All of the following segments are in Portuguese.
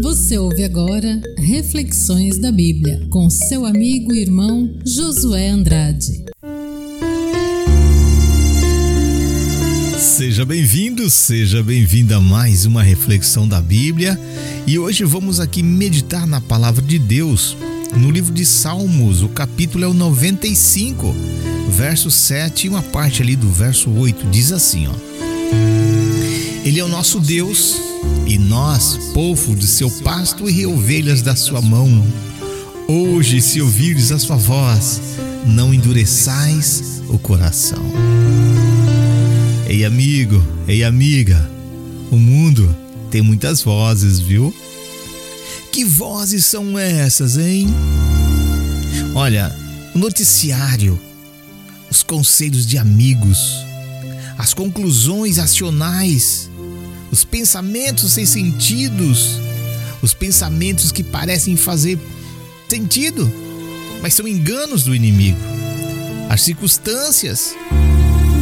Você ouve agora Reflexões da Bíblia com seu amigo e irmão Josué Andrade. Seja bem-vindo, seja bem-vinda a mais uma reflexão da Bíblia e hoje vamos aqui meditar na palavra de Deus no livro de Salmos, o capítulo é o 95, verso 7 e uma parte ali do verso 8 diz assim, ó: Ele é o nosso Deus e nós, povo de seu pasto e ovelhas da sua mão. Hoje, se ouvires a sua voz, não endureçais o coração. Ei, amigo, ei, amiga, o mundo tem muitas vozes, viu? Que vozes são essas, hein? Olha, o noticiário, os conselhos de amigos, as conclusões racionais, os pensamentos sem sentidos, os pensamentos que parecem fazer sentido, mas são enganos do inimigo. As circunstâncias,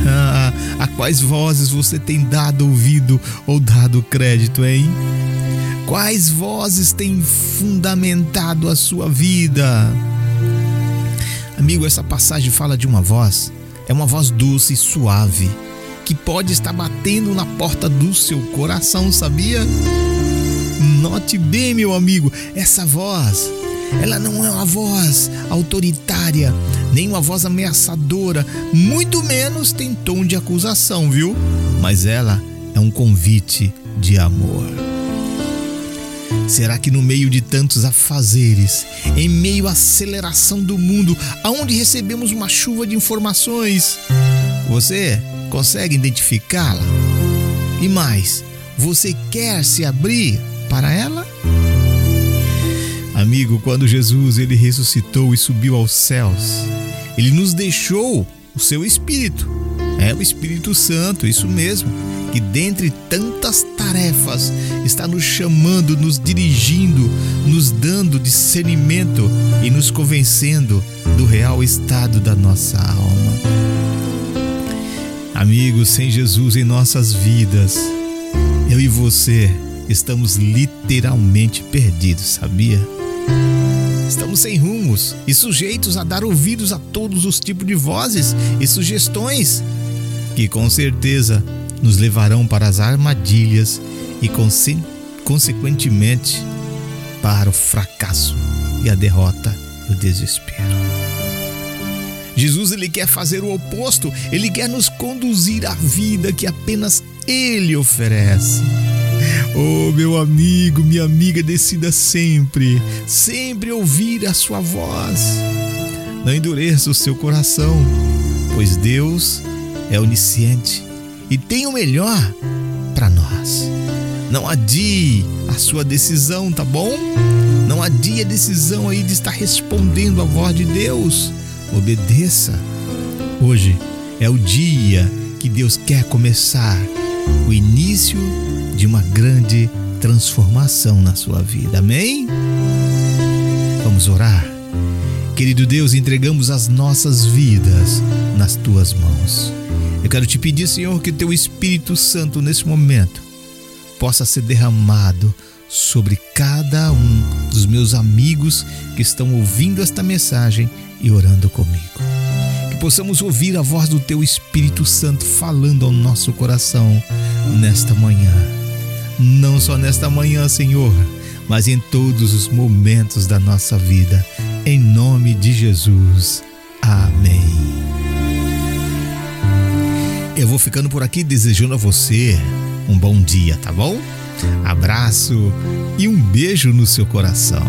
ah, a quais vozes você tem dado ouvido ou dado crédito, hein? Quais vozes têm fundamentado a sua vida? Amigo, essa passagem fala de uma voz, é uma voz doce e suave que pode estar batendo na porta do seu coração, sabia? Note bem, meu amigo, essa voz, ela não é uma voz autoritária, nem uma voz ameaçadora, muito menos tem tom de acusação, viu? Mas ela é um convite de amor. Será que no meio de tantos afazeres, em meio à aceleração do mundo, aonde recebemos uma chuva de informações, você Consegue identificá-la? E mais, você quer se abrir para ela? Amigo, quando Jesus ele ressuscitou e subiu aos céus, ele nos deixou o seu espírito. É o Espírito Santo, isso mesmo, que dentre tantas tarefas está nos chamando, nos dirigindo, nos dando discernimento e nos convencendo do real estado da nossa alma. Amigos, sem Jesus em nossas vidas, eu e você estamos literalmente perdidos, sabia? Estamos sem rumos e sujeitos a dar ouvidos a todos os tipos de vozes e sugestões que com certeza nos levarão para as armadilhas e consequentemente para o fracasso e a derrota e o desespero. Jesus ele quer fazer o oposto, ele quer nos conduzir à vida que apenas ele oferece. Oh, meu amigo, minha amiga, decida sempre, sempre ouvir a sua voz. Não endureça o seu coração, pois Deus é onisciente e tem o melhor para nós. Não adie a sua decisão, tá bom? Não adie a decisão aí de estar respondendo à voz de Deus obedeça. Hoje é o dia que Deus quer começar o início de uma grande transformação na sua vida. Amém? Vamos orar. Querido Deus, entregamos as nossas vidas nas tuas mãos. Eu quero te pedir, Senhor, que teu Espírito Santo nesse momento possa ser derramado sobre cada um dos meus amigos que estão ouvindo esta mensagem e orando comigo. Que possamos ouvir a voz do Teu Espírito Santo falando ao nosso coração nesta manhã. Não só nesta manhã, Senhor, mas em todos os momentos da nossa vida. Em nome de Jesus. Amém. Eu vou ficando por aqui desejando a você um bom dia, tá bom? Abraço e um beijo no seu coração.